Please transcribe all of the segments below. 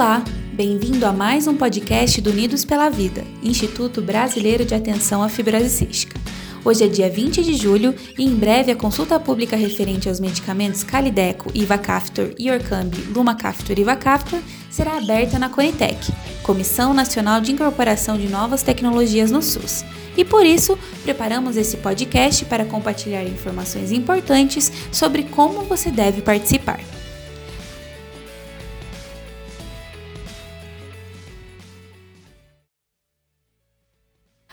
Olá, bem-vindo a mais um podcast do Unidos pela Vida, Instituto Brasileiro de Atenção à Fibrose Cística. Hoje é dia 20 de julho e em breve a consulta pública referente aos medicamentos Calideco, Ivacaftor, Iorcambi, Lumacaftor e Ivacaftor será aberta na Conitec, Comissão Nacional de Incorporação de Novas Tecnologias no SUS. E por isso, preparamos esse podcast para compartilhar informações importantes sobre como você deve participar.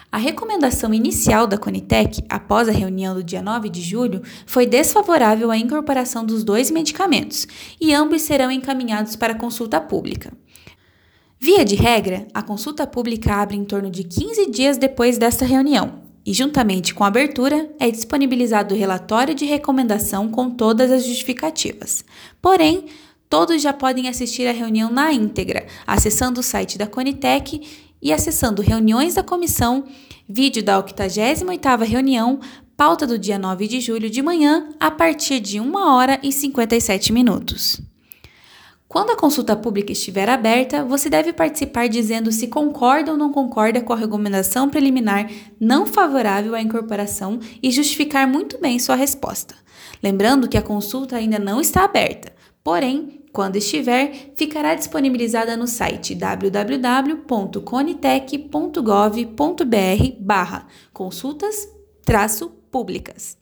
A recomendação inicial da Conitec, após a reunião do dia 9 de julho, foi desfavorável à incorporação dos dois medicamentos, e ambos serão encaminhados para consulta pública. Via de regra, a consulta pública abre em torno de 15 dias depois desta reunião, e, juntamente com a abertura, é disponibilizado o relatório de recomendação com todas as justificativas. Porém, todos já podem assistir à reunião na íntegra, acessando o site da Conitec e acessando Reuniões da Comissão, vídeo da 88ª reunião, pauta do dia 9 de julho de manhã, a partir de 1 hora e 57 minutos. Quando a consulta pública estiver aberta, você deve participar dizendo se concorda ou não concorda com a recomendação preliminar não favorável à incorporação e justificar muito bem sua resposta. Lembrando que a consulta ainda não está aberta, porém, quando estiver, ficará disponibilizada no site www.conitec.gov.br barra consultas públicas.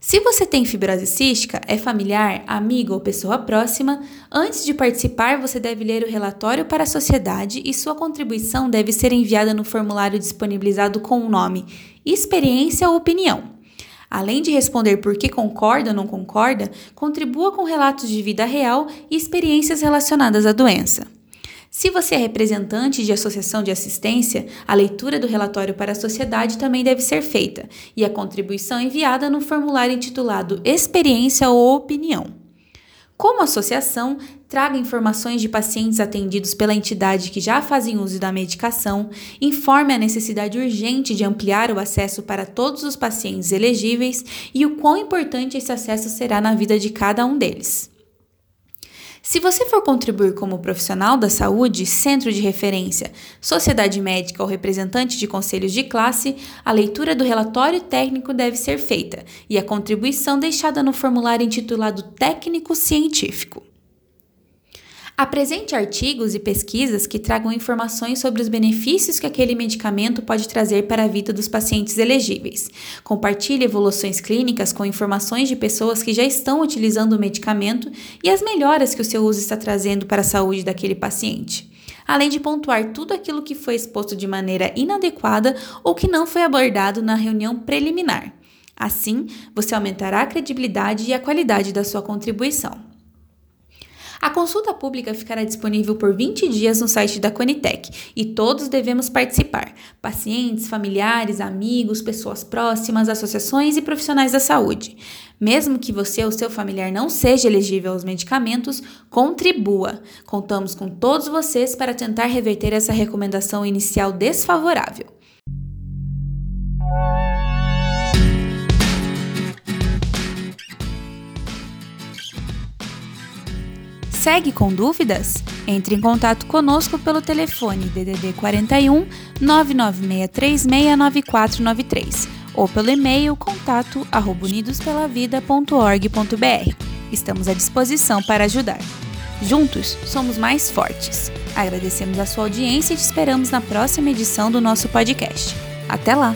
Se você tem fibrose cística, é familiar, amigo ou pessoa próxima, antes de participar você deve ler o relatório para a sociedade e sua contribuição deve ser enviada no formulário disponibilizado com o nome Experiência ou Opinião. Além de responder por que concorda ou não concorda, contribua com relatos de vida real e experiências relacionadas à doença. Se você é representante de associação de assistência, a leitura do relatório para a sociedade também deve ser feita e a contribuição enviada no formulário intitulado Experiência ou Opinião. Como associação, traga informações de pacientes atendidos pela entidade que já fazem uso da medicação, informe a necessidade urgente de ampliar o acesso para todos os pacientes elegíveis e o quão importante esse acesso será na vida de cada um deles. Se você for contribuir como profissional da saúde, centro de referência, sociedade médica ou representante de conselhos de classe, a leitura do relatório técnico deve ser feita e a contribuição deixada no formulário intitulado Técnico Científico. Apresente artigos e pesquisas que tragam informações sobre os benefícios que aquele medicamento pode trazer para a vida dos pacientes elegíveis. Compartilhe evoluções clínicas com informações de pessoas que já estão utilizando o medicamento e as melhoras que o seu uso está trazendo para a saúde daquele paciente. Além de pontuar tudo aquilo que foi exposto de maneira inadequada ou que não foi abordado na reunião preliminar. Assim, você aumentará a credibilidade e a qualidade da sua contribuição. A consulta pública ficará disponível por 20 dias no site da Conitec e todos devemos participar: pacientes, familiares, amigos, pessoas próximas, associações e profissionais da saúde. Mesmo que você ou seu familiar não seja elegível aos medicamentos, contribua. Contamos com todos vocês para tentar reverter essa recomendação inicial desfavorável. Segue com dúvidas? Entre em contato conosco pelo telefone DDD 41 996369493 ou pelo e-mail contato unidospelavida.org.br. Estamos à disposição para ajudar. Juntos somos mais fortes. Agradecemos a sua audiência e te esperamos na próxima edição do nosso podcast. Até lá!